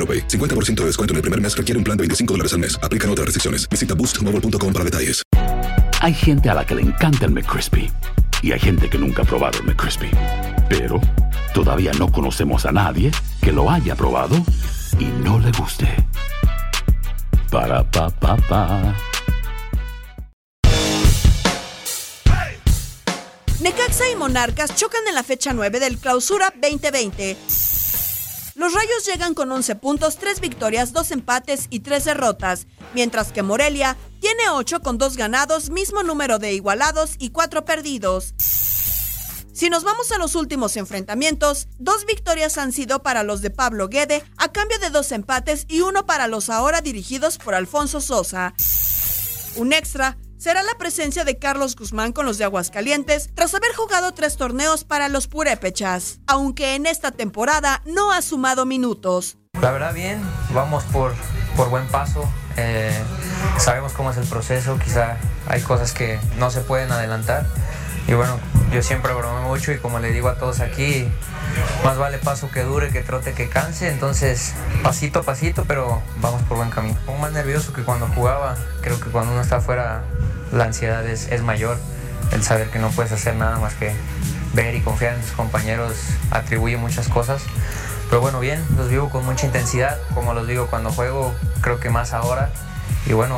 AroPay. 50% de descuento en el primer mes requiere un plan de 25 dólares al mes. Aplican otras restricciones. Visita boostmobile.com para detalles. Hay gente a la que le encanta el McCrispy y hay gente que nunca ha probado el McCrispy. Pero todavía no conocemos a nadie que lo haya probado y no le guste. Para pa pa pa. Necaxa y Monarcas chocan en la fecha 9 del Clausura 2020. Los Rayos llegan con 11 puntos, 3 victorias, 2 empates y 3 derrotas, mientras que Morelia tiene 8 con 2 ganados, mismo número de igualados y 4 perdidos. Si nos vamos a los últimos enfrentamientos, dos victorias han sido para los de Pablo Guede a cambio de dos empates y uno para los ahora dirigidos por Alfonso Sosa. Un extra será la presencia de Carlos Guzmán con los de Aguascalientes tras haber jugado tres torneos para los purépechas, aunque en esta temporada no ha sumado minutos. La verdad bien, vamos por, por buen paso, eh, sabemos cómo es el proceso, quizá hay cosas que no se pueden adelantar y bueno, yo siempre bromeo mucho y como le digo a todos aquí, más vale paso que dure, que trote, que canse, entonces pasito a pasito, pero vamos por buen camino. Un más nervioso que cuando jugaba, creo que cuando uno está afuera la ansiedad es, es mayor, el saber que no puedes hacer nada más que ver y confiar en tus compañeros atribuye muchas cosas. Pero bueno, bien, los vivo con mucha intensidad, como los digo cuando juego, creo que más ahora. Y bueno,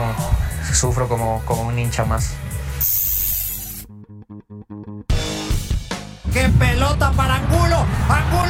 sufro como, como un hincha más. ¡Qué pelota para Angulo! ¡Angulo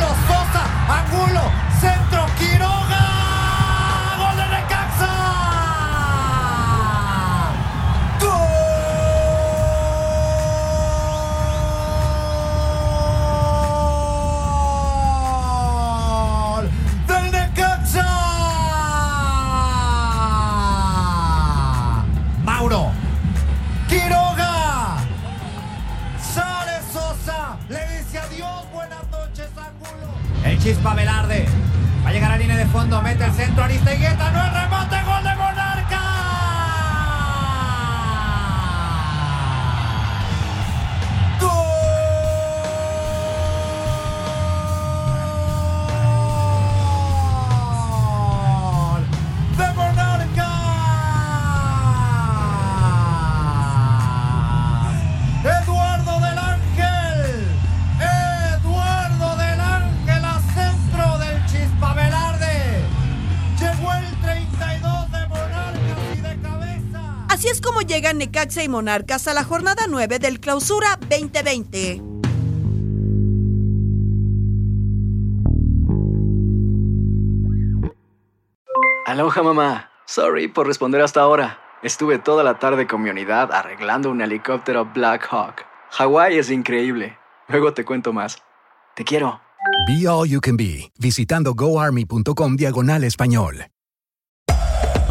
Chispa Velarde. Va a llegar a línea de fondo. Mete el centro. Aristegueta. No es remate. Gol de Monarca. Llegan Necaxa y Monarcas a la jornada 9 del Clausura 2020. Aloha mamá. Sorry por responder hasta ahora. Estuve toda la tarde con mi unidad arreglando un helicóptero Black Hawk. Hawái es increíble. Luego te cuento más. Te quiero. Be All You Can Be, visitando goarmy.com diagonal español.